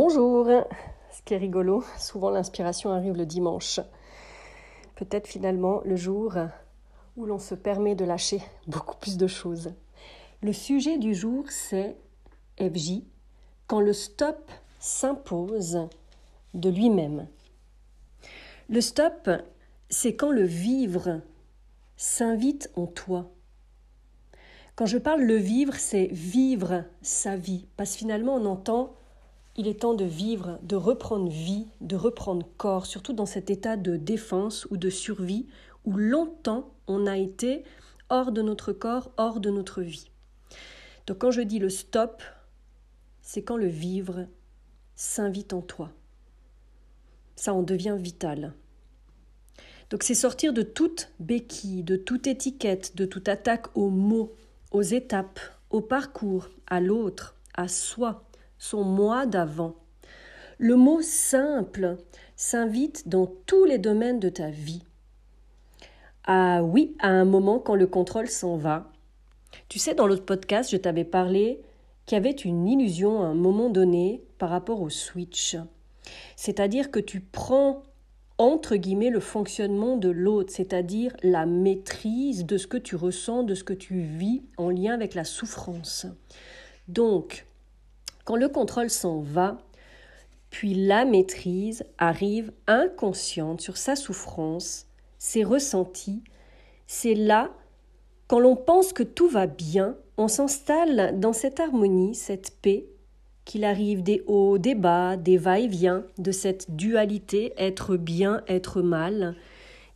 Bonjour Ce qui est rigolo, souvent l'inspiration arrive le dimanche. Peut-être finalement le jour où l'on se permet de lâcher beaucoup plus de choses. Le sujet du jour, c'est FJ, quand le stop s'impose de lui-même. Le stop, c'est quand le vivre s'invite en toi. Quand je parle le vivre, c'est vivre sa vie. Parce que finalement, on entend il est temps de vivre, de reprendre vie, de reprendre corps, surtout dans cet état de défense ou de survie où longtemps on a été hors de notre corps, hors de notre vie. Donc quand je dis le stop, c'est quand le vivre s'invite en toi. Ça en devient vital. Donc c'est sortir de toute béquille, de toute étiquette, de toute attaque aux mots, aux étapes, au parcours, à l'autre, à soi, son moi d'avant. Le mot simple s'invite dans tous les domaines de ta vie. Ah oui, à un moment quand le contrôle s'en va. Tu sais, dans l'autre podcast, je t'avais parlé qu'il y avait une illusion à un moment donné par rapport au switch. C'est-à-dire que tu prends entre guillemets le fonctionnement de l'autre, c'est-à-dire la maîtrise de ce que tu ressens, de ce que tu vis en lien avec la souffrance. Donc, quand le contrôle s'en va, puis la maîtrise arrive inconsciente sur sa souffrance, ses ressentis, c'est là, quand l'on pense que tout va bien, on s'installe dans cette harmonie, cette paix, qu'il arrive des hauts, des bas, des va-et-vient, de cette dualité être bien, être mal,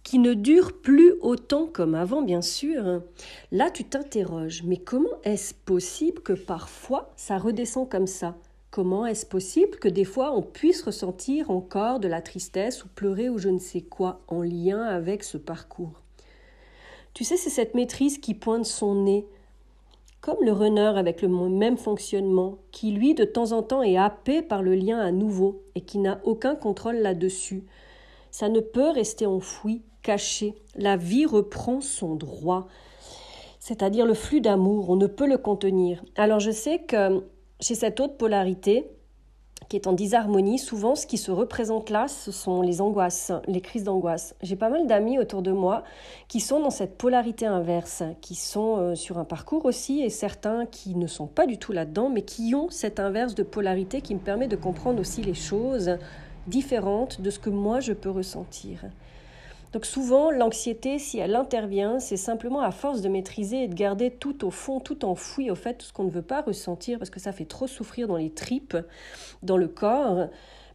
qui ne dure plus autant comme avant, bien sûr. Là, tu t'interroges, mais comment est-ce possible que parfois ça redescend comme ça? Comment est-ce possible que des fois on puisse ressentir encore de la tristesse ou pleurer ou je ne sais quoi en lien avec ce parcours? Tu sais, c'est cette maîtrise qui pointe son nez, comme le runner avec le même fonctionnement, qui lui de temps en temps est happé par le lien à nouveau et qui n'a aucun contrôle là-dessus. Ça ne peut rester enfoui, caché. La vie reprend son droit, c'est-à-dire le flux d'amour, on ne peut le contenir. Alors je sais que chez cette autre polarité, qui est en disharmonie, souvent ce qui se représente là, ce sont les angoisses, les crises d'angoisse. J'ai pas mal d'amis autour de moi qui sont dans cette polarité inverse, qui sont euh, sur un parcours aussi, et certains qui ne sont pas du tout là-dedans, mais qui ont cette inverse de polarité qui me permet de comprendre aussi les choses différentes de ce que moi je peux ressentir. Donc souvent, l'anxiété, si elle intervient, c'est simplement à force de maîtriser et de garder tout au fond, tout enfoui, au fait, tout ce qu'on ne veut pas ressentir parce que ça fait trop souffrir dans les tripes, dans le corps.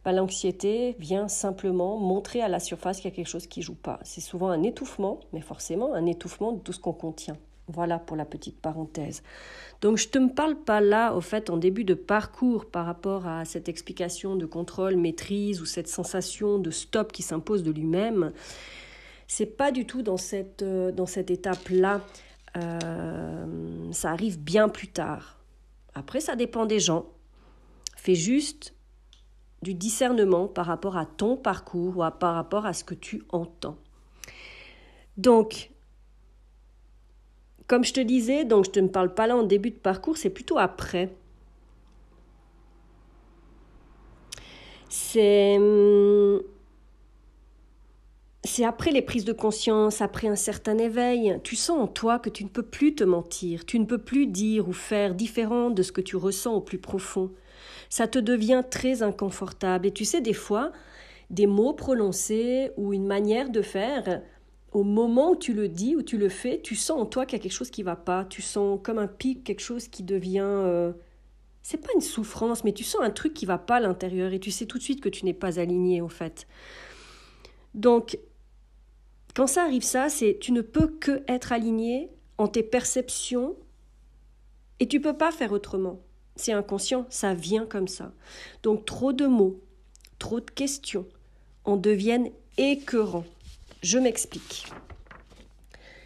Bah, l'anxiété vient simplement montrer à la surface qu'il y a quelque chose qui joue pas. C'est souvent un étouffement, mais forcément un étouffement de tout ce qu'on contient. Voilà pour la petite parenthèse. Donc je ne te parle pas là, au fait, en début de parcours par rapport à cette explication de contrôle, maîtrise ou cette sensation de stop qui s'impose de lui-même. C'est pas du tout dans cette, euh, dans cette étape-là. Euh, ça arrive bien plus tard. Après, ça dépend des gens. Fais juste du discernement par rapport à ton parcours ou par rapport à ce que tu entends. Donc, comme je te disais, donc je ne te parle pas là en début de parcours, c'est plutôt après. C'est hum, c'est après les prises de conscience, après un certain éveil, tu sens en toi que tu ne peux plus te mentir, tu ne peux plus dire ou faire différent de ce que tu ressens au plus profond. Ça te devient très inconfortable et tu sais des fois, des mots prononcés ou une manière de faire, au moment où tu le dis ou tu le fais, tu sens en toi qu'il y a quelque chose qui va pas, tu sens comme un pic, quelque chose qui devient euh, c'est pas une souffrance, mais tu sens un truc qui va pas à l'intérieur et tu sais tout de suite que tu n'es pas aligné au fait. Donc quand ça arrive, ça, c'est tu ne peux que être aligné en tes perceptions et tu peux pas faire autrement. C'est inconscient, ça vient comme ça. Donc trop de mots, trop de questions en deviennent écœurants. Je m'explique.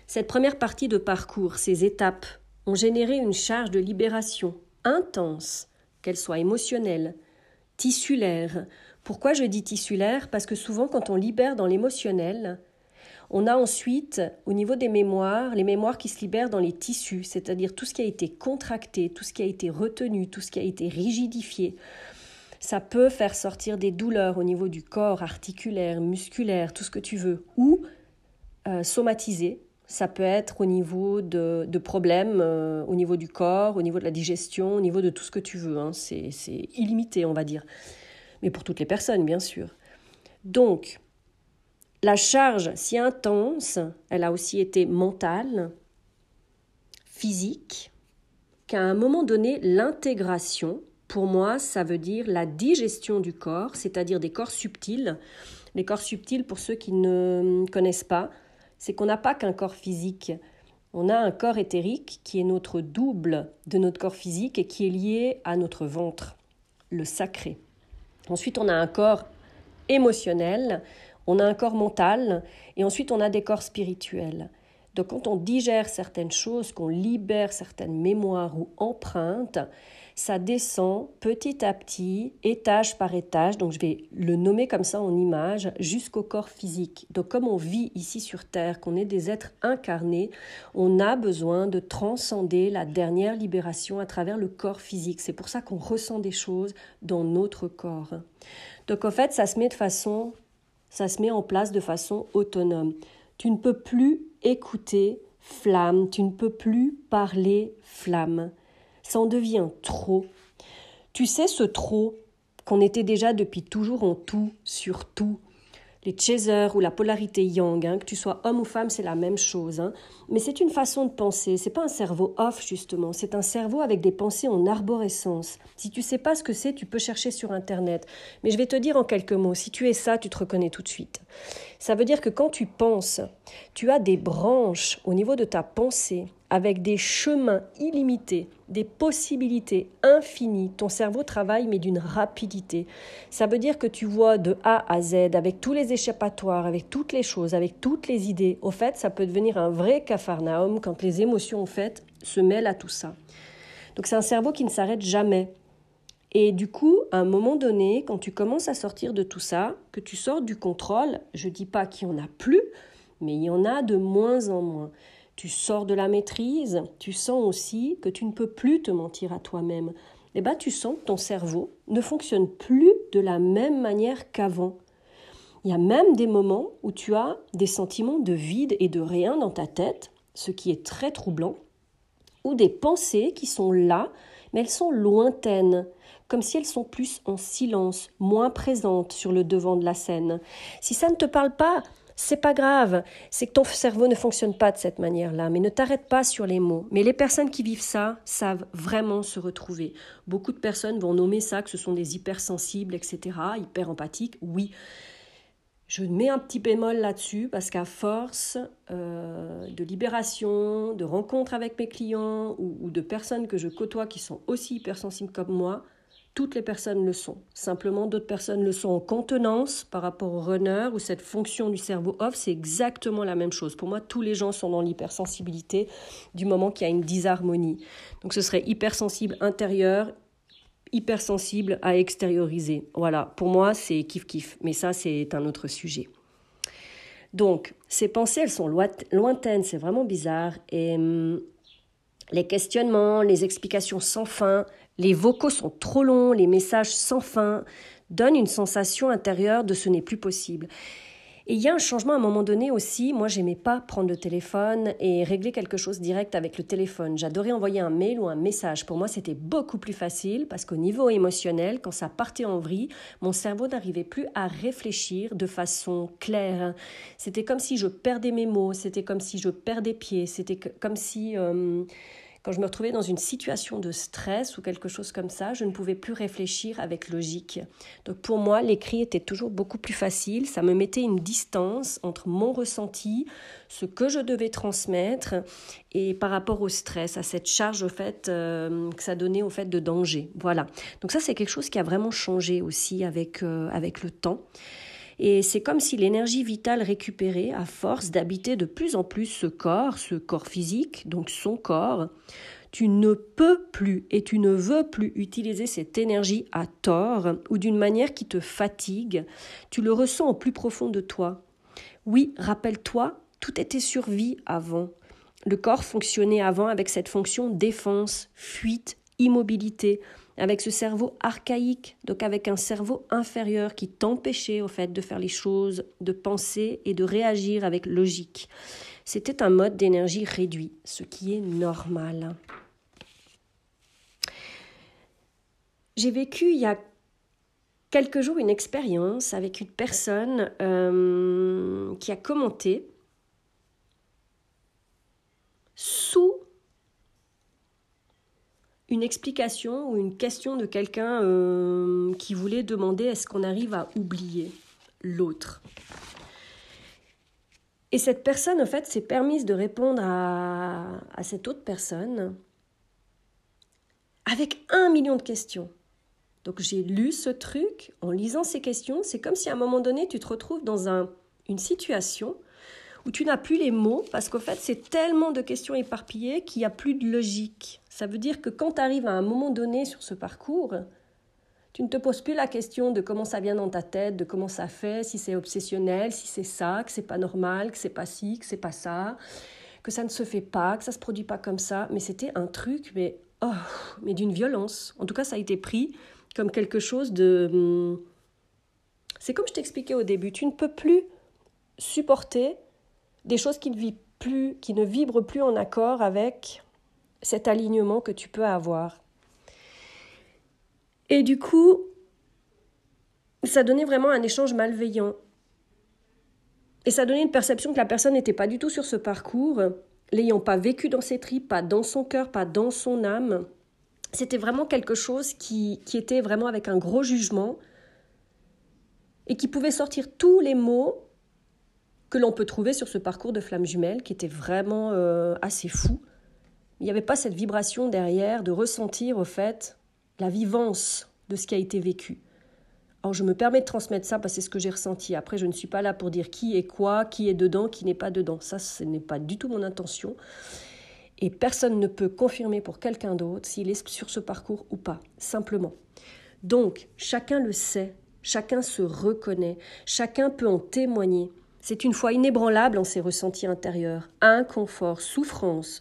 Cette première partie de parcours, ces étapes, ont généré une charge de libération intense, qu'elle soit émotionnelle, tissulaire. Pourquoi je dis tissulaire? Parce que souvent quand on libère dans l'émotionnel, on a ensuite, au niveau des mémoires, les mémoires qui se libèrent dans les tissus, c'est-à-dire tout ce qui a été contracté, tout ce qui a été retenu, tout ce qui a été rigidifié. Ça peut faire sortir des douleurs au niveau du corps, articulaire, musculaire, tout ce que tu veux, ou euh, somatiser. Ça peut être au niveau de, problèmes, euh, au niveau du corps, au niveau de la digestion, au niveau de tout ce que tu veux. Hein. C'est illimité, on va dire. Mais pour toutes les personnes, bien sûr. Donc, la charge si intense, elle a aussi été mentale, physique, qu'à un moment donné, l'intégration, pour moi, ça veut dire la digestion du corps, c'est-à-dire des corps subtils. Les corps subtils, pour ceux qui ne connaissent pas, c'est qu'on n'a pas qu'un corps physique. On a un corps éthérique qui est notre double de notre corps physique et qui est lié à notre ventre, le sacré. Ensuite, on a un corps émotionnel, on a un corps mental et ensuite on a des corps spirituels. Donc quand on digère certaines choses, qu'on libère certaines mémoires ou empreintes, ça descend petit à petit, étage par étage, donc je vais le nommer comme ça en image, jusqu'au corps physique. Donc comme on vit ici sur Terre, qu'on est des êtres incarnés, on a besoin de transcender la dernière libération à travers le corps physique. C'est pour ça qu'on ressent des choses dans notre corps. Donc en fait, ça se met de façon ça se met en place de façon autonome. Tu ne peux plus écouter flamme, tu ne peux plus parler flamme. Ça en devient trop. Tu sais ce trop qu'on était déjà depuis toujours en tout, sur tout les chasers ou la polarité yang, hein, que tu sois homme ou femme, c'est la même chose. Hein. Mais c'est une façon de penser. C'est pas un cerveau off justement. C'est un cerveau avec des pensées en arborescence. Si tu sais pas ce que c'est, tu peux chercher sur internet. Mais je vais te dire en quelques mots. Si tu es ça, tu te reconnais tout de suite. Ça veut dire que quand tu penses, tu as des branches au niveau de ta pensée avec des chemins illimités, des possibilités infinies. Ton cerveau travaille mais d'une rapidité. Ça veut dire que tu vois de A à Z avec tous les échappatoires, avec toutes les choses, avec toutes les idées. Au fait, ça peut devenir un vrai capharnaüm quand les émotions, au fait, se mêlent à tout ça. Donc c'est un cerveau qui ne s'arrête jamais. Et du coup, à un moment donné, quand tu commences à sortir de tout ça, que tu sors du contrôle, je ne dis pas qu'il n'y en a plus, mais il y en a de moins en moins tu sors de la maîtrise, tu sens aussi que tu ne peux plus te mentir à toi-même. Eh bien, tu sens que ton cerveau ne fonctionne plus de la même manière qu'avant. Il y a même des moments où tu as des sentiments de vide et de rien dans ta tête, ce qui est très troublant, ou des pensées qui sont là, mais elles sont lointaines, comme si elles sont plus en silence, moins présentes sur le devant de la scène. Si ça ne te parle pas, c'est pas grave, c'est que ton cerveau ne fonctionne pas de cette manière-là, mais ne t'arrête pas sur les mots. Mais les personnes qui vivent ça savent vraiment se retrouver. Beaucoup de personnes vont nommer ça que ce sont des hypersensibles, etc., hyper empathiques, oui. Je mets un petit bémol là-dessus parce qu'à force euh, de libération, de rencontres avec mes clients ou, de personnes que je côtoie qui sont aussi hypersensibles comme moi, toutes les personnes le sont. Simplement, d'autres personnes le sont en contenance par rapport au runner ou cette fonction du cerveau off, c'est exactement la même chose. Pour moi, tous les gens sont dans l'hypersensibilité du moment qu'il y a une disharmonie. Donc ce serait hypersensible intérieur, hypersensible à extérioriser. Voilà, pour moi, c'est kiff-kiff. Mais ça, c'est un autre sujet. Donc, ces pensées, elles sont lointaines, c'est vraiment bizarre. Et hum, les questionnements, les explications sans fin, les vocaux sont trop longs, les messages sans fin donnent une sensation intérieure de ce n'est plus possible. Et il y a un changement à un moment donné aussi. Moi, j'aimais pas prendre le téléphone et régler quelque chose direct avec le téléphone. J'adorais envoyer un mail ou un message. Pour moi, c'était beaucoup plus facile parce qu'au niveau émotionnel, quand ça partait en vrille, mon cerveau n'arrivait plus à réfléchir de façon claire. C'était comme si je perdais mes mots, c'était comme si je perdais pied, c'était comme si euh, quand je me retrouvais dans une situation de stress ou quelque chose comme ça, je ne pouvais plus réfléchir avec logique. Donc pour moi, l'écrit était toujours beaucoup plus facile. Ça me mettait une distance entre mon ressenti, ce que je devais transmettre, et par rapport au stress, à cette charge au fait euh, que ça donnait au fait de danger. Voilà. Donc ça, c'est quelque chose qui a vraiment changé aussi avec, euh, avec le temps. Et c'est comme si l'énergie vitale récupérée, à force d'habiter de plus en plus ce corps, ce corps physique, donc son corps, tu ne peux plus et tu ne veux plus utiliser cette énergie à tort ou d'une manière qui te fatigue. Tu le ressens au plus profond de toi. Oui, rappelle-toi, tout était survie avant. Le corps fonctionnait avant avec cette fonction défense, fuite, immobilité. Avec ce cerveau archaïque, donc avec un cerveau inférieur qui t'empêchait au fait de faire les choses, de penser et de réagir avec logique. C'était un mode d'énergie réduit, ce qui est normal. J'ai vécu il y a quelques jours une expérience avec une personne euh, qui a commenté sous une explication ou une question de quelqu'un euh, qui voulait demander est-ce qu'on arrive à oublier l'autre. Et cette personne, en fait, s'est permise de répondre à, à cette autre personne avec un million de questions. Donc j'ai lu ce truc, en lisant ces questions, c'est comme si à un moment donné, tu te retrouves dans un, une situation où tu n'as plus les mots, parce qu'au fait, c'est tellement de questions éparpillées qu'il n'y a plus de logique. Ça veut dire que quand tu arrives à un moment donné sur ce parcours, tu ne te poses plus la question de comment ça vient dans ta tête, de comment ça fait, si c'est obsessionnel, si c'est ça, que c'est pas normal, que c'est pas ci, que c'est pas ça, que ça ne se fait pas, que ça se produit pas comme ça. Mais c'était un truc, mais oh, mais d'une violence. En tout cas, ça a été pris comme quelque chose de. Hum, c'est comme je t'expliquais au début, tu ne peux plus supporter des choses qui ne, plus, qui ne vibrent plus en accord avec cet alignement que tu peux avoir. Et du coup, ça donnait vraiment un échange malveillant. Et ça donnait une perception que la personne n'était pas du tout sur ce parcours, l'ayant pas vécu dans ses tripes, pas dans son cœur, pas dans son âme. C'était vraiment quelque chose qui, qui était vraiment avec un gros jugement et qui pouvait sortir tous les mots que l'on peut trouver sur ce parcours de flamme jumelle qui était vraiment euh, assez fou. Il n'y avait pas cette vibration derrière de ressentir au fait la vivance de ce qui a été vécu. Alors je me permets de transmettre ça parce que c'est ce que j'ai ressenti. Après, je ne suis pas là pour dire qui est quoi, qui est dedans, qui n'est pas dedans. Ça, ce n'est pas du tout mon intention. Et personne ne peut confirmer pour quelqu'un d'autre s'il est sur ce parcours ou pas, simplement. Donc, chacun le sait, chacun se reconnaît, chacun peut en témoigner. C'est une foi inébranlable en ses ressentis intérieurs, inconfort, souffrance.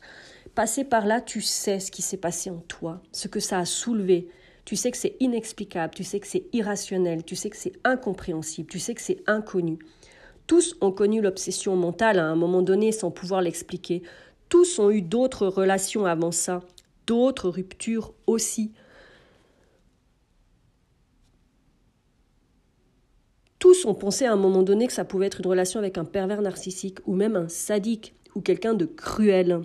Passer par là, tu sais ce qui s'est passé en toi, ce que ça a soulevé. Tu sais que c'est inexplicable, tu sais que c'est irrationnel, tu sais que c'est incompréhensible, tu sais que c'est inconnu. Tous ont connu l'obsession mentale à un moment donné sans pouvoir l'expliquer. Tous ont eu d'autres relations avant ça, d'autres ruptures aussi. Tous ont pensé à un moment donné que ça pouvait être une relation avec un pervers narcissique ou même un sadique ou quelqu'un de cruel.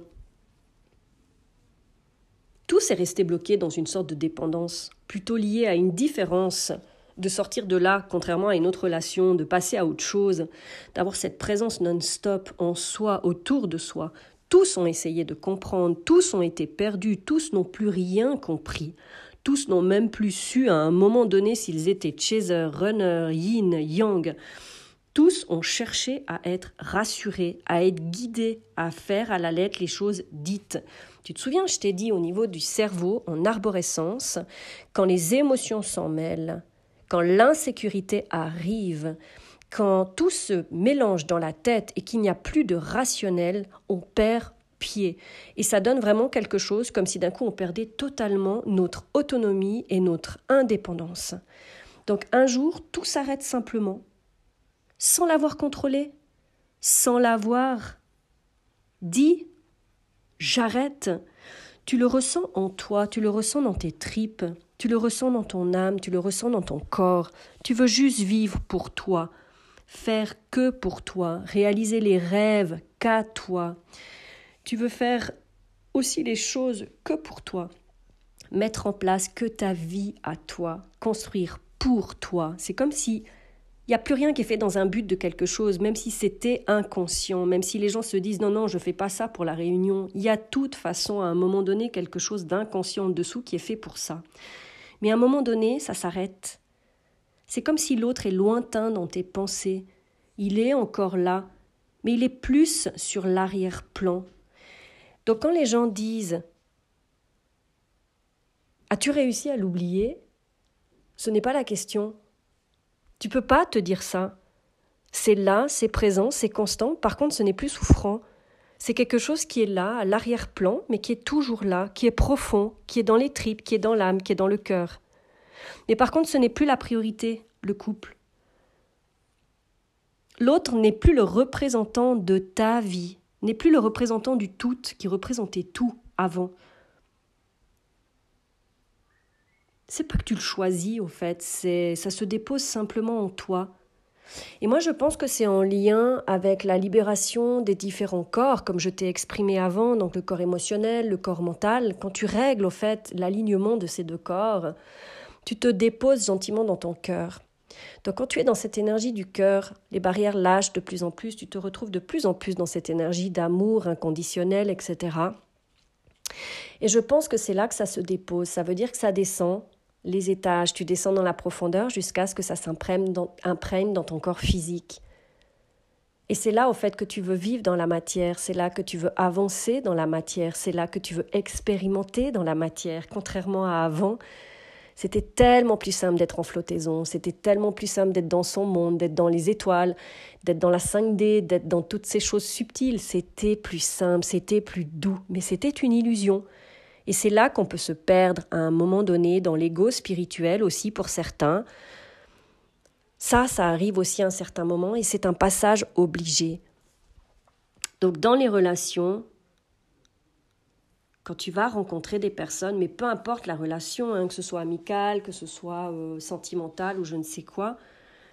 Tous est resté bloqué dans une sorte de dépendance, plutôt liée à une différence, de sortir de là, contrairement à une autre relation, de passer à autre chose, d'avoir cette présence non-stop en soi, autour de soi. Tous ont essayé de comprendre, tous ont été perdus, tous n'ont plus rien compris. Tous n'ont même plus su à un moment donné s'ils étaient chaser, runner, yin, yang. Tous ont cherché à être rassurés, à être guidés, à faire à la lettre les choses dites. Tu te souviens, je t'ai dit au niveau du cerveau, en arborescence, quand les émotions s'en mêlent, quand l'insécurité arrive, quand tout se mélange dans la tête et qu'il n'y a plus de rationnel, on perd pied. Et ça donne vraiment quelque chose comme si d'un coup on perdait totalement notre autonomie et notre indépendance. Donc un jour, tout s'arrête simplement, sans l'avoir contrôlé, sans l'avoir dit j'arrête. Tu le ressens en toi, tu le ressens dans tes tripes, tu le ressens dans ton âme, tu le ressens dans ton corps. Tu veux juste vivre pour toi, faire que pour toi, réaliser les rêves qu'à toi. Tu veux faire aussi les choses que pour toi, mettre en place que ta vie à toi, construire pour toi. C'est comme si il n'y a plus rien qui est fait dans un but de quelque chose, même si c'était inconscient, même si les gens se disent non, non, je ne fais pas ça pour la réunion. Il y a toute façon, à un moment donné, quelque chose d'inconscient dessous qui est fait pour ça. Mais à un moment donné, ça s'arrête. C'est comme si l'autre est lointain dans tes pensées. Il est encore là, mais il est plus sur l'arrière-plan. Donc quand les gens disent As-tu réussi à l'oublier? Ce n'est pas la question. Tu peux pas te dire ça. C'est là, c'est présent, c'est constant, par contre ce n'est plus souffrant. C'est quelque chose qui est là, à l'arrière-plan, mais qui est toujours là, qui est profond, qui est dans les tripes, qui est dans l'âme, qui est dans le cœur. Mais par contre, ce n'est plus la priorité, le couple. L'autre n'est plus le représentant de ta vie, n'est plus le représentant du tout qui représentait tout avant. C'est pas que tu le choisis au fait, c'est ça se dépose simplement en toi. Et moi je pense que c'est en lien avec la libération des différents corps, comme je t'ai exprimé avant, donc le corps émotionnel, le corps mental. Quand tu règles au fait l'alignement de ces deux corps, tu te déposes gentiment dans ton cœur. Donc quand tu es dans cette énergie du cœur, les barrières lâchent de plus en plus, tu te retrouves de plus en plus dans cette énergie d'amour inconditionnel, etc. Et je pense que c'est là que ça se dépose. Ça veut dire que ça descend les étages, tu descends dans la profondeur jusqu'à ce que ça s'imprègne dans, ton corps physique. Et c'est là au fait que tu veux vivre dans la matière, c'est là que tu veux avancer dans la matière, c'est là que tu veux expérimenter dans la matière, contrairement à avant. C'était tellement plus simple d'être en flottaison, c'était tellement plus simple d'être dans son monde, d'être dans les étoiles, d'être dans la 5D, d'être dans toutes ces choses subtiles. C'était plus simple, c'était plus doux, mais c'était une illusion. Et c'est là qu'on peut se perdre à un moment donné dans l'ego spirituel aussi pour certains. Ça, ça arrive aussi à un certain moment et c'est un passage obligé. Donc dans les relations, quand tu vas rencontrer des personnes, mais peu importe la relation, hein, que ce soit amicale, que ce soit euh, sentimentale ou je ne sais quoi,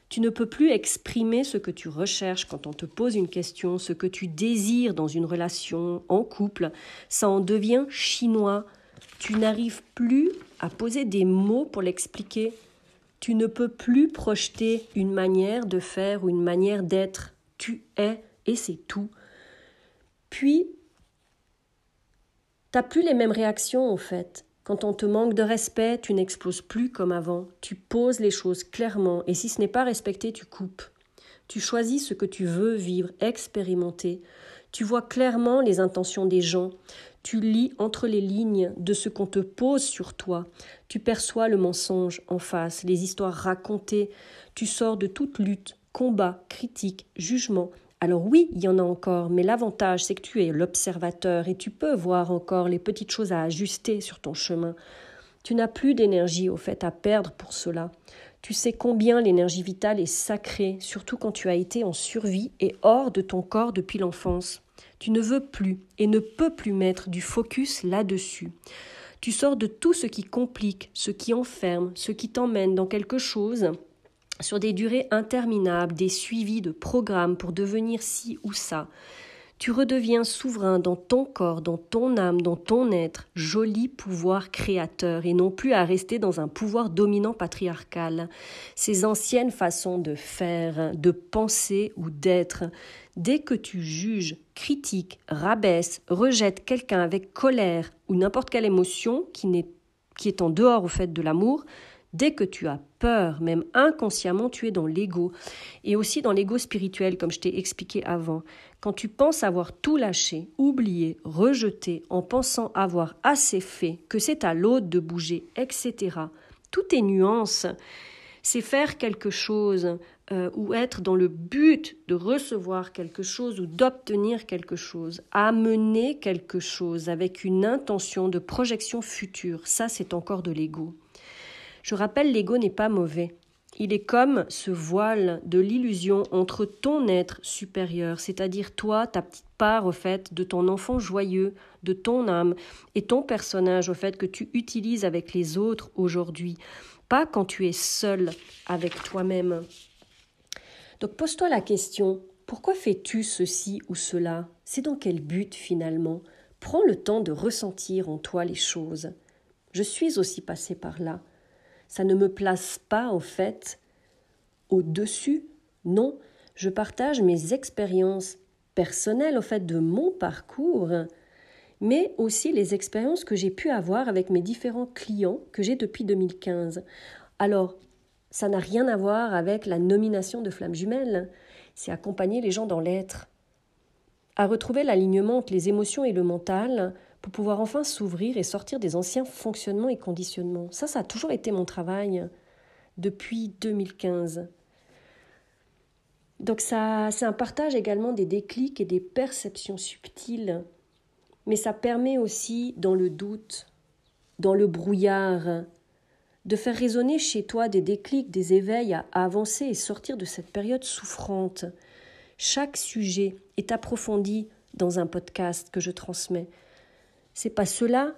tu ne peux plus exprimer ce que tu recherches quand on te pose une question, ce que tu désires dans une relation en couple. Ça en devient chinois. Tu n'arrives plus à poser des mots pour l'expliquer. Tu ne peux plus projeter une manière de faire ou une manière d'être. Tu es et c'est tout. Puis, tu n'as plus les mêmes réactions en fait. Quand on te manque de respect, tu n'exploses plus comme avant. Tu poses les choses clairement et si ce n'est pas respecté, tu coupes. Tu choisis ce que tu veux vivre, expérimenter. Tu vois clairement les intentions des gens. Tu lis entre les lignes de ce qu'on te pose sur toi. Tu perçois le mensonge en face, les histoires racontées. Tu sors de toute lutte, combat, critique, jugement alors oui, il y en a encore, mais l'avantage, c'est que tu es l'observateur et tu peux voir encore les petites choses à ajuster sur ton chemin. Tu n'as plus d'énergie au fait à perdre pour cela. Tu sais combien l'énergie vitale est sacrée, surtout quand tu as été en survie et hors de ton corps depuis l'enfance. Tu ne veux plus et ne peux plus mettre du focus là-dessus. Tu sors de tout ce qui complique, ce qui enferme, ce qui t'emmène dans quelque chose sur des durées interminables, des suivis de programmes pour devenir ci ou ça. Tu redeviens souverain dans ton corps, dans ton âme, dans ton être, joli pouvoir créateur, et non plus à rester dans un pouvoir dominant patriarcal. Ces anciennes façons de faire, de penser ou d'être, dès que tu juges, critiques, rabaisses, rejettes quelqu'un avec colère ou n'importe quelle émotion qui, qui est en dehors au fait de l'amour, Dès que tu as peur, même inconsciemment, tu es dans l'ego. Et aussi dans l'ego spirituel, comme je t'ai expliqué avant. Quand tu penses avoir tout lâché, oublié, rejeté, en pensant avoir assez fait, que c'est à l'autre de bouger, etc. Tout est nuance. C'est faire quelque chose euh, ou être dans le but de recevoir quelque chose ou d'obtenir quelque chose, amener quelque chose avec une intention de projection future. Ça, c'est encore de l'ego. Je rappelle, l'ego n'est pas mauvais. Il est comme ce voile de l'illusion entre ton être supérieur, c'est-à-dire toi, ta petite part au fait de ton enfant joyeux, de ton âme, et ton personnage au fait que tu utilises avec les autres aujourd'hui, pas quand tu es seul avec toi-même. Donc pose-toi la question, pourquoi fais-tu ceci ou cela? C'est dans quel but finalement? Prends le temps de ressentir en toi les choses. Je suis aussi passé par là. Ça ne me place pas en fait au-dessus. Non, je partage mes expériences personnelles au fait de mon parcours, mais aussi les expériences que j'ai pu avoir avec mes différents clients que j'ai depuis 2015. Alors, ça n'a rien à voir avec la nomination de flamme jumelle, c'est accompagner les gens dans l'être, à retrouver l'alignement entre les émotions et le mental pour pouvoir enfin s'ouvrir et sortir des anciens fonctionnements et conditionnements. Ça, ça a toujours été mon travail depuis 2015. Donc ça, c'est un partage également des déclics et des perceptions subtiles, mais ça permet aussi dans le doute, dans le brouillard, de faire résonner chez toi des déclics, des éveils à avancer et sortir de cette période souffrante. Chaque sujet est approfondi dans un podcast que je transmets. C'est pas cela,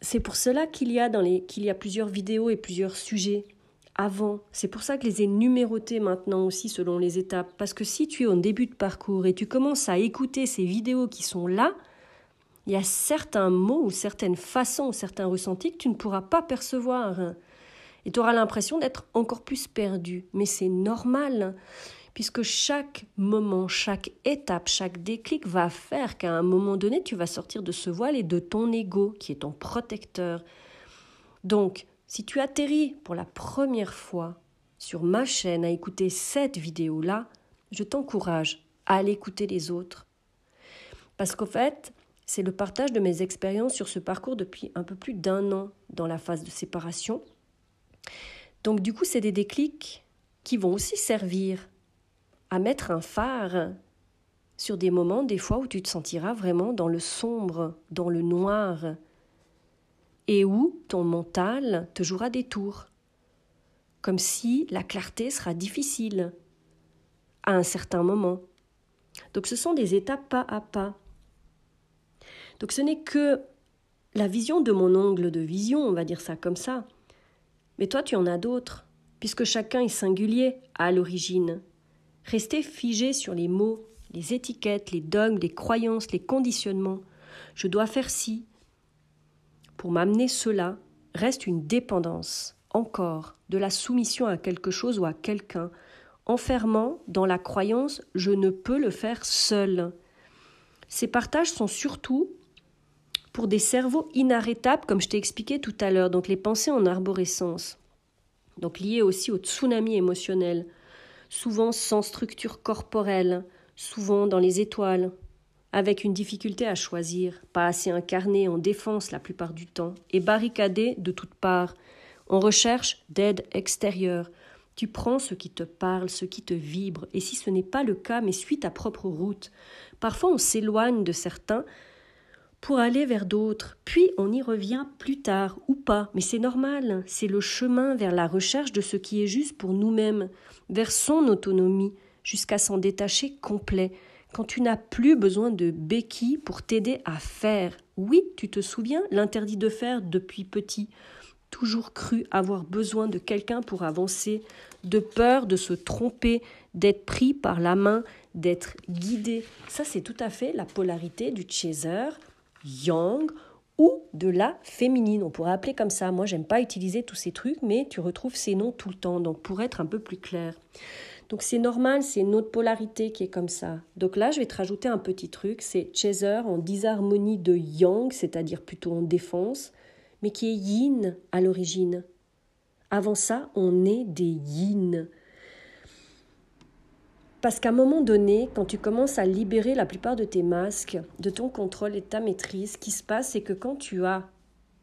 c'est pour cela qu'il y a dans les qu'il y a plusieurs vidéos et plusieurs sujets avant. C'est pour ça que les ai numérotés maintenant aussi selon les étapes parce que si tu es au début de parcours et tu commences à écouter ces vidéos qui sont là, il y a certains mots ou certaines façons ou certains ressentis que tu ne pourras pas percevoir. Et tu auras l'impression d'être encore plus perdu. Mais c'est normal, puisque chaque moment, chaque étape, chaque déclic va faire qu'à un moment donné, tu vas sortir de ce voile et de ton ego, qui est ton protecteur. Donc, si tu atterris pour la première fois sur ma chaîne à écouter cette vidéo-là, je t'encourage à aller écouter les autres. Parce qu'au fait, c'est le partage de mes expériences sur ce parcours depuis un peu plus d'un an dans la phase de séparation. Donc du coup, c'est des déclics qui vont aussi servir à mettre un phare sur des moments, des fois, où tu te sentiras vraiment dans le sombre, dans le noir, et où ton mental te jouera des tours, comme si la clarté sera difficile à un certain moment. Donc ce sont des étapes pas à pas. Donc ce n'est que la vision de mon angle de vision, on va dire ça comme ça. Mais toi, tu en as d'autres, puisque chacun est singulier à l'origine. Rester figé sur les mots, les étiquettes, les dogmes, les croyances, les conditionnements. Je dois faire ci. Pour m'amener cela, reste une dépendance, encore, de la soumission à quelque chose ou à quelqu'un, enfermant dans la croyance je ne peux le faire seul. Ces partages sont surtout pour des cerveaux inarrêtables, comme je t'ai expliqué tout à l'heure, donc les pensées en arborescence, donc liées aussi au tsunami émotionnel, souvent sans structure corporelle, souvent dans les étoiles, avec une difficulté à choisir, pas assez incarné en défense la plupart du temps, et barricadé de toutes parts. On recherche d'aide extérieure. Tu prends ce qui te parle, ce qui te vibre, et si ce n'est pas le cas, mais suis ta propre route. Parfois on s'éloigne de certains pour aller vers d'autres, puis on y revient plus tard ou pas, mais c'est normal, c'est le chemin vers la recherche de ce qui est juste pour nous-mêmes, vers son autonomie, jusqu'à s'en détacher complet, quand tu n'as plus besoin de béquilles pour t'aider à faire. Oui, tu te souviens, l'interdit de faire depuis petit, toujours cru avoir besoin de quelqu'un pour avancer, de peur de se tromper, d'être pris par la main, d'être guidé. Ça, c'est tout à fait la polarité du chaser yang ou de la féminine. On pourrait appeler comme ça. Moi, j'aime pas utiliser tous ces trucs, mais tu retrouves ces noms tout le temps. Donc, pour être un peu plus clair. Donc, c'est normal, c'est une autre polarité qui est comme ça. Donc là, je vais te rajouter un petit truc. C'est chaser en disharmonie de yang, c'est-à-dire plutôt en défense, mais qui est yin à l'origine. Avant ça, on est des yin. Parce qu'à un moment donné, quand tu commences à libérer la plupart de tes masques, de ton contrôle et de ta maîtrise, ce qui se passe, c'est que quand tu as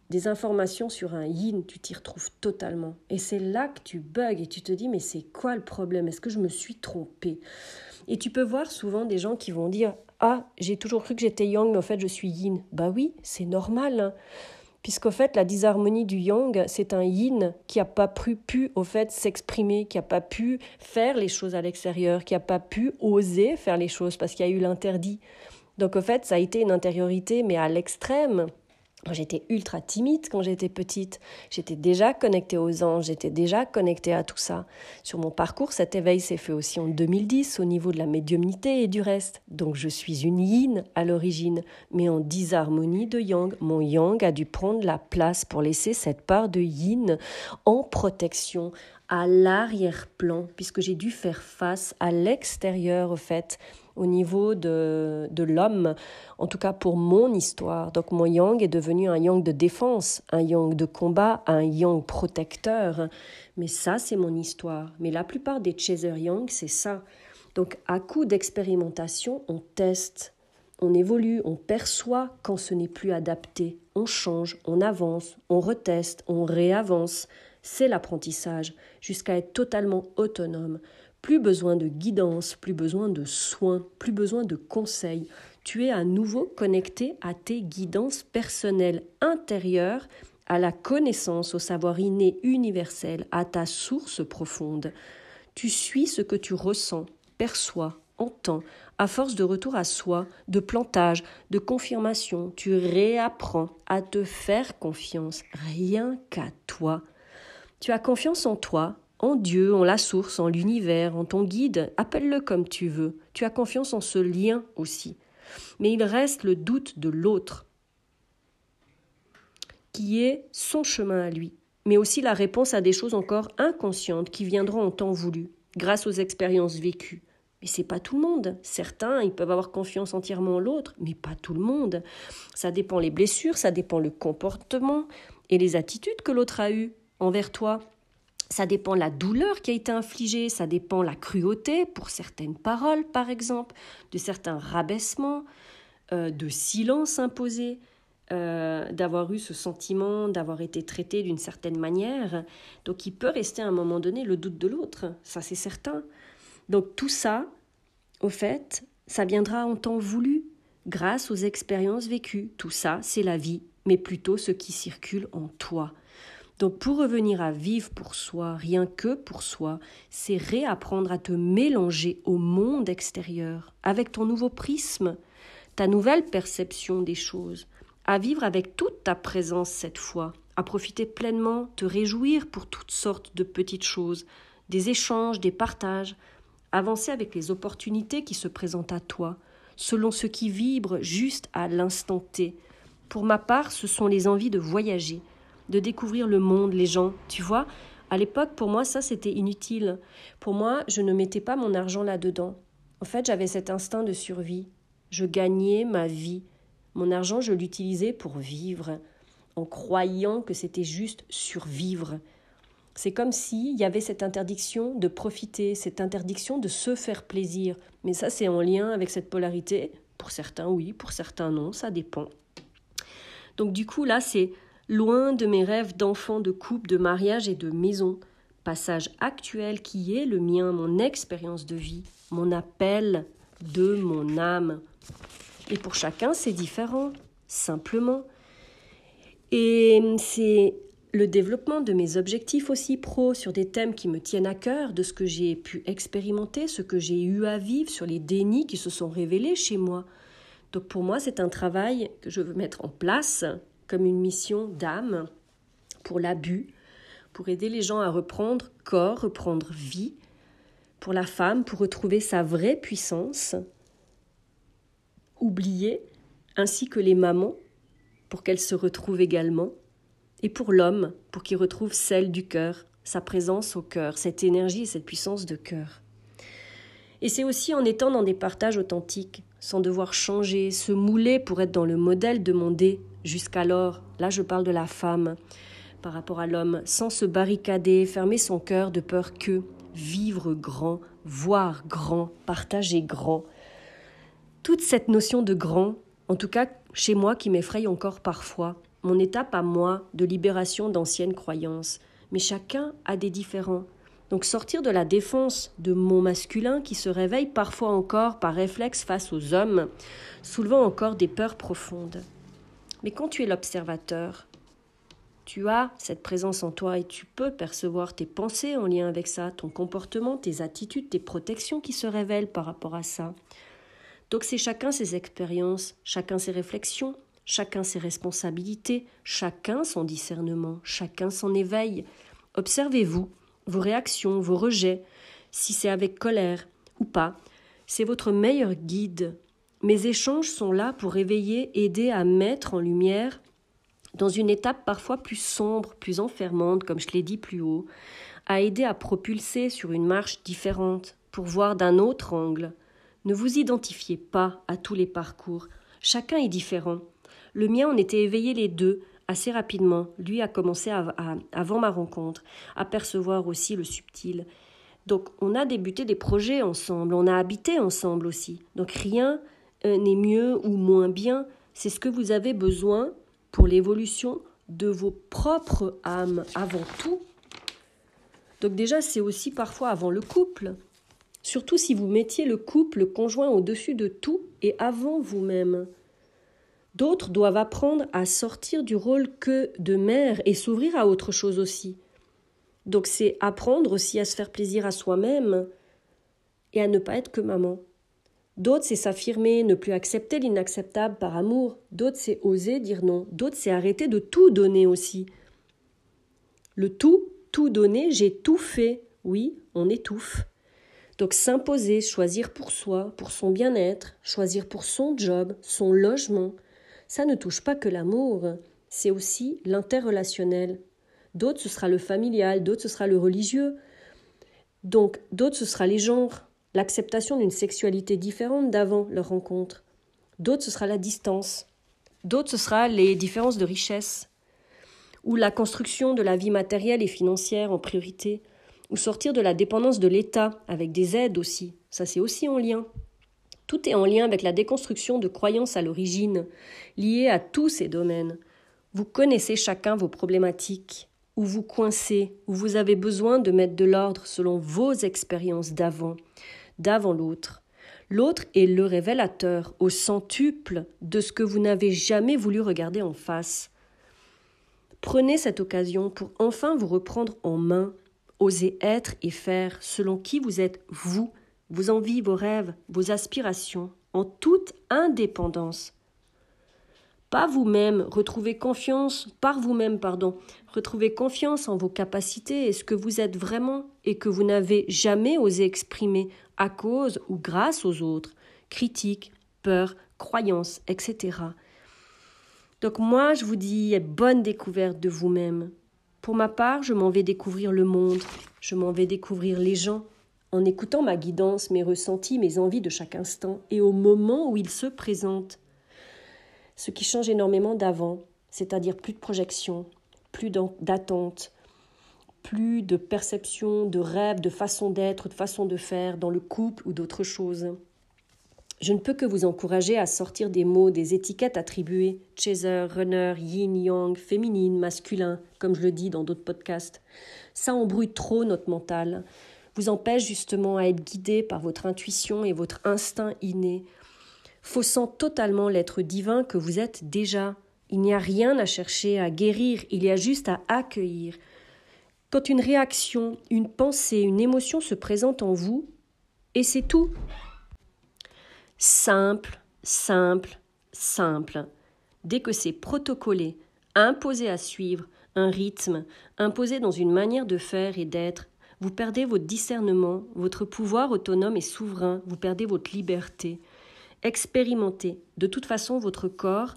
des informations sur un yin, tu t'y retrouves totalement. Et c'est là que tu bugs et tu te dis, mais c'est quoi le problème? Est-ce que je me suis trompée? Et tu peux voir souvent des gens qui vont dire, ah, j'ai toujours cru que j'étais yang, mais en fait je suis yin. Bah oui, c'est normal. Hein puisqu'au fait la disharmonie du yang, c'est un yin qui n'a pas pu, au fait s'exprimer, qui n'a pas pu faire les choses à l'extérieur, qui n'a pas pu oser faire les choses parce qu'il y a eu l'interdit. Donc au fait, ça a été une intériorité, mais à l'extrême. J'étais ultra timide quand j'étais petite. J'étais déjà connectée aux anges, j'étais déjà connectée à tout ça. Sur mon parcours, cet éveil s'est fait aussi en 2010 au niveau de la médiumnité et du reste. Donc je suis une yin à l'origine, mais en disharmonie de yang. Mon yang a dû prendre la place pour laisser cette part de yin en protection à l'arrière-plan, puisque j'ai dû faire face à l'extérieur, au fait, au niveau de, de l'homme, en tout cas pour mon histoire. Donc mon yang est devenu un yang de défense, un yang de combat, un yang protecteur. Mais ça, c'est mon histoire. Mais la plupart des chaser yang, c'est ça. Donc à coup d'expérimentation, on teste, on évolue, on perçoit quand ce n'est plus adapté, on change, on avance, on reteste, on réavance. C'est l'apprentissage, jusqu'à être totalement autonome Plus besoin de guidance, plus besoin de soins, plus besoin de conseils. Tu es à nouveau connecté à tes guidances personnelles intérieures, à la connaissance, au savoir inné universel, à ta source profonde. Tu suis ce que tu ressens, perçois, entends, à force de retour à soi, de plantage, de confirmation, tu réapprends à te faire confiance, rien qu'à toi. Tu as confiance en toi, en Dieu, en la source, en l'univers, en ton guide, appelle-le comme tu veux. Tu as confiance en ce lien aussi. Mais il reste le doute de l'autre, qui est son chemin à lui, mais aussi la réponse à des choses encore inconscientes qui viendront en temps voulu, grâce aux expériences vécues. Mais c'est pas tout le monde. Certains, ils peuvent avoir confiance entièrement en l'autre, mais pas tout le monde. Ça dépend les blessures, ça dépend le comportement et les attitudes que l'autre a eues envers toi. Ça dépend la douleur qui a été infligée, ça dépend la cruauté pour certaines paroles, par exemple, de certains rabaissements, euh, de silence imposé, euh, d'avoir eu ce sentiment d'avoir été traité d'une certaine manière. Donc il peut rester à un moment donné le doute de l'autre, ça c'est certain. Donc tout ça, au fait, ça viendra en temps voulu, grâce aux expériences vécues. Tout ça, c'est la vie, mais plutôt ce qui circule en toi. Donc pour revenir à vivre pour soi, rien que pour soi, c'est réapprendre à te mélanger au monde extérieur, avec ton nouveau prisme, ta nouvelle perception des choses, à vivre avec toute ta présence cette fois, à profiter pleinement, te réjouir pour toutes sortes de petites choses, des échanges, des partages, avancer avec les opportunités qui se présentent à toi, selon ce qui vibre juste à l'instant T. Pour ma part, ce sont les envies de voyager, de découvrir le monde, les gens. Tu vois, à l'époque, pour moi, ça, c'était inutile. Pour moi, je ne mettais pas mon argent là-dedans. En fait, j'avais cet instinct de survie. Je gagnais ma vie. Mon argent, je l'utilisais pour vivre, en croyant que c'était juste survivre. C'est comme s'il y avait cette interdiction de profiter, cette interdiction de se faire plaisir. Mais ça, c'est en lien avec cette polarité. Pour certains, oui, pour certains, non, ça dépend. Donc du coup, là, c'est loin de mes rêves d'enfant, de couple, de mariage et de maison. Passage actuel qui est le mien, mon expérience de vie, mon appel de mon âme. Et pour chacun, c'est différent, simplement. Et c'est le développement de mes objectifs aussi pro sur des thèmes qui me tiennent à cœur, de ce que j'ai pu expérimenter, ce que j'ai eu à vivre, sur les dénis qui se sont révélés chez moi. Donc pour moi, c'est un travail que je veux mettre en place comme une mission d'âme pour l'abus, pour aider les gens à reprendre corps, reprendre vie, pour la femme, pour retrouver sa vraie puissance, oubliée, ainsi que les mamans, pour qu'elles se retrouvent également, et pour l'homme, pour qu'il retrouve celle du cœur, sa présence au cœur, cette énergie et cette puissance de cœur. Et c'est aussi en étant dans des partages authentiques, sans devoir changer, se mouler pour être dans le modèle demandé jusqu'alors, là je parle de la femme, par rapport à l'homme, sans se barricader, fermer son cœur de peur que vivre grand, voir grand, partager grand. Toute cette notion de grand, en tout cas chez moi qui m'effraie encore parfois, mon étape à moi de libération d'anciennes croyances, mais chacun a des différents. Donc sortir de la défense de mon masculin qui se réveille parfois encore par réflexe face aux hommes, soulevant encore des peurs profondes. Mais quand tu es l'observateur, tu as cette présence en toi et tu peux percevoir tes pensées en lien avec ça, ton comportement, tes attitudes, tes protections qui se révèlent par rapport à ça. Donc c'est chacun ses expériences, chacun ses réflexions, chacun ses responsabilités, chacun son discernement, chacun son éveil. Observez-vous vos réactions, vos rejets, si c'est avec colère ou pas. C'est votre meilleur guide. Mes échanges sont là pour éveiller, aider à mettre en lumière, dans une étape parfois plus sombre, plus enfermante, comme je l'ai dit plus haut, à aider à propulser sur une marche différente, pour voir d'un autre angle. Ne vous identifiez pas à tous les parcours. Chacun est différent. Le mien, on était éveillés les deux, assez rapidement. Lui a commencé avant ma rencontre à percevoir aussi le subtil. Donc on a débuté des projets ensemble, on a habité ensemble aussi. Donc rien n'est mieux ou moins bien, c'est ce que vous avez besoin pour l'évolution de vos propres âmes avant tout. Donc déjà c'est aussi parfois avant le couple. surtout si vous mettiez le couple conjoint au-dessus de tout et avant vous-même. D'autres doivent apprendre à sortir du rôle que de mère et s'ouvrir à autre chose aussi. Donc c'est apprendre aussi à se faire plaisir à soi-même et à ne pas être que maman. D'autres, c'est s'affirmer, ne plus accepter l'inacceptable par amour. D'autres, c'est oser dire non. D'autres, c'est arrêter de tout donner aussi. Le tout, tout donner, j'ai tout fait. Oui, on étouffe. Donc s'imposer, choisir pour soi, pour son bien-être, choisir pour son job, son logement, ça ne touche pas que l'amour, c'est aussi l'interrelationnel. D'autres, ce sera le familial, d'autres, ce sera le religieux. Donc, d'autres, ce sera les genres, l'acceptation d'une sexualité différente d'avant leur rencontre. D'autres, ce sera la distance. D'autres, ce sera les différences de richesse. Ou la construction de la vie matérielle et financière en priorité ou sortir de la dépendance de l'État, avec des aides aussi. Ça, c'est aussi en lien. Tout est en lien avec la déconstruction de croyances à l'origine, liées à tous ces domaines. Vous connaissez chacun vos problématiques, où vous coincez, où vous avez besoin de mettre de l'ordre selon vos expériences d'avant, d'avant l'autre. L'autre est le révélateur au centuple de ce que vous n'avez jamais voulu regarder en face. Prenez cette occasion pour enfin vous reprendre en main Osez être et faire selon qui vous êtes vous, vos envies, vos rêves, vos aspirations, en toute indépendance. Pas vous-même, retrouvez confiance, par vous-même, pardon, retrouvez confiance en vos capacités et ce que vous êtes vraiment et que vous n'avez jamais osé exprimer à cause ou grâce aux autres, critiques, peurs, croyances, etc. Donc moi, je vous dis bonne découverte de vous-même. Pour ma part, je m'en vais découvrir le monde, je m'en vais découvrir les gens, en écoutant ma guidance, mes ressentis, mes envies de chaque instant et au moment où ils se présentent. Ce qui change énormément d'avant, c'est-à-dire plus de projection, plus d'attente, plus de perception, de rêve, de façon d'être, de façon de faire dans le couple ou d'autres choses. Je ne peux que vous encourager à sortir des mots, des étiquettes attribuées chaser, runner, yin, yang, féminine, masculin, comme je le dis dans d'autres podcasts. Ça embrouille trop notre mental, vous empêche justement à être guidé par votre intuition et votre instinct inné, faussant totalement l'être divin que vous êtes déjà. Il n'y a rien à chercher à guérir, il y a juste à accueillir. Quand une réaction, une pensée, une émotion se présente en vous, et c'est tout, simple, simple, simple. Dès que c'est protocolé, imposé à suivre, un rythme, imposé dans une manière de faire et d'être, vous perdez votre discernement, votre pouvoir autonome et souverain, vous perdez votre liberté. Expérimentez. De toute façon, votre corps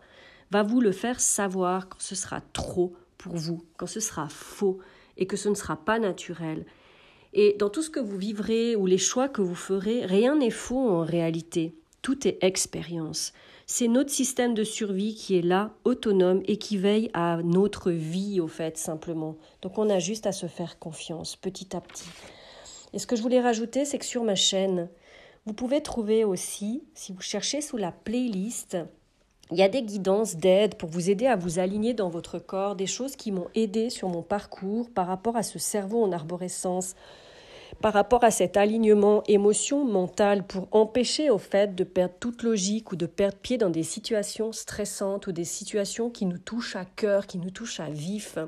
va vous le faire savoir quand ce sera trop pour vous, quand ce sera faux et que ce ne sera pas naturel. Et dans tout ce que vous vivrez ou les choix que vous ferez, rien n'est faux en réalité. Tout est expérience. C'est notre système de survie qui est là, autonome, et qui veille à notre vie, au fait, simplement. Donc on a juste à se faire confiance, petit à petit. Et ce que je voulais rajouter, c'est que sur ma chaîne, vous pouvez trouver aussi, si vous cherchez sous la playlist, il y a des guidances d'aide pour vous aider à vous aligner dans votre corps, des choses qui m'ont aidé sur mon parcours par rapport à ce cerveau en arborescence, par rapport à cet alignement émotion mentale pour empêcher au fait de perdre toute logique ou de perdre pied dans des situations stressantes ou des situations qui nous touchent à cœur, qui nous touchent à vif.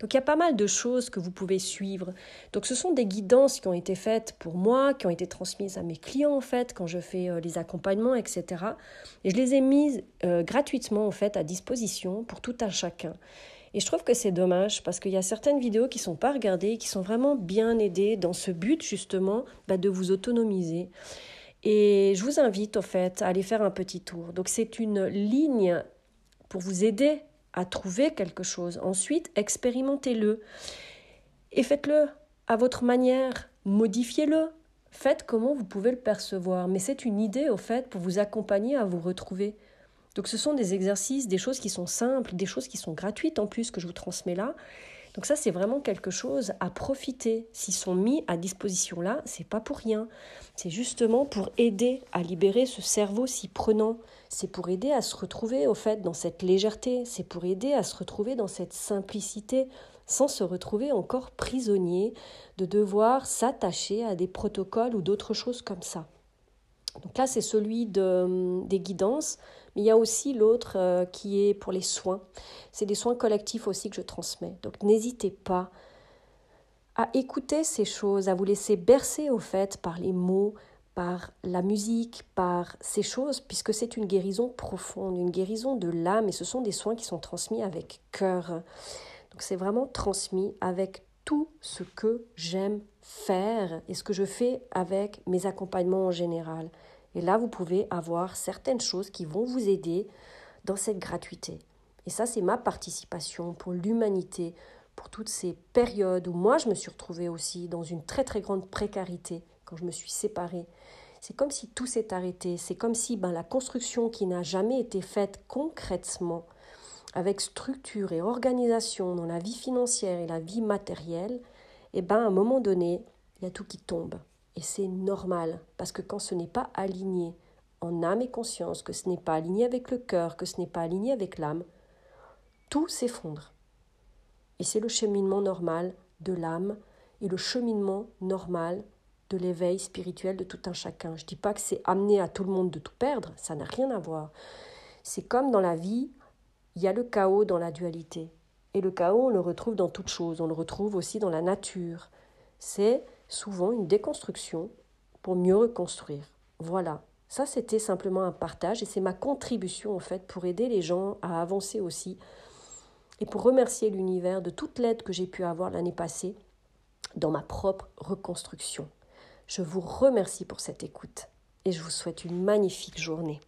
Donc il y a pas mal de choses que vous pouvez suivre. Donc ce sont des guidances qui ont été faites pour moi, qui ont été transmises à mes clients en fait quand je fais euh, les accompagnements, etc. Et je les ai mises euh, gratuitement en fait à disposition pour tout un chacun. Et je trouve que c'est dommage parce qu'il y a certaines vidéos qui ne sont pas regardées, qui sont vraiment bien aidées dans ce but justement bah, de vous autonomiser. Et je vous invite au fait à aller faire un petit tour. Donc c'est une ligne pour vous aider à trouver quelque chose. Ensuite, expérimentez-le et faites-le à votre manière, modifiez-le, faites comment vous pouvez le percevoir. Mais c'est une idée au fait pour vous accompagner à vous retrouver. Donc ce sont des exercices, des choses qui sont simples, des choses qui sont gratuites en plus que je vous transmets là. Donc ça c'est vraiment quelque chose à profiter. S'ils sont mis à disposition là, c'est pas pour rien. C'est justement pour aider à libérer ce cerveau si prenant. C'est pour aider à se retrouver au fait dans cette légèreté, c'est pour aider à se retrouver dans cette simplicité, sans se retrouver encore prisonnier de devoir s'attacher à des protocoles ou d'autres choses comme ça. Donc là, c'est celui de, des guidances, mais il y a aussi l'autre euh, qui est pour les soins. C'est des soins collectifs aussi que je transmets. Donc n'hésitez pas à écouter ces choses, à vous laisser bercer au fait par les mots, par la musique, par ces choses, puisque c'est une guérison profonde, une guérison de l'âme, et ce sont des soins qui sont transmis avec cœur. Donc c'est vraiment transmis avec tout ce que j'aime faire et ce que je fais avec mes accompagnements en général. Et là, vous pouvez avoir certaines choses qui vont vous aider dans cette gratuité. Et ça, c'est ma participation pour l'humanité, pour toutes ces périodes où moi, je me suis retrouvée aussi dans une très très grande précarité quand je me suis séparée. C'est comme si tout s'est arrêté. C'est comme si ben, la construction qui n'a jamais été faite concrètement, avec structure et organisation dans la vie financière et la vie matérielle, et ben, à un moment donné, il y a tout qui tombe. Et c'est normal, parce que quand ce n'est pas aligné en âme et conscience, que ce n'est pas aligné avec le cœur, que ce n'est pas aligné avec l'âme, tout s'effondre. Et c'est le cheminement normal de l'âme et le cheminement normal de l'éveil spirituel de tout un chacun. Je ne dis pas que c'est amener à tout le monde de tout perdre, ça n'a rien à voir. C'est comme dans la vie, il y a le chaos dans la dualité. Et le chaos, on le retrouve dans toute chose, on le retrouve aussi dans la nature. C'est souvent une déconstruction pour mieux reconstruire. Voilà. Ça, c'était simplement un partage et c'est ma contribution en fait pour aider les gens à avancer aussi et pour remercier l'univers de toute l'aide que j'ai pu avoir l'année passée dans ma propre reconstruction. Je vous remercie pour cette écoute et je vous souhaite une magnifique journée.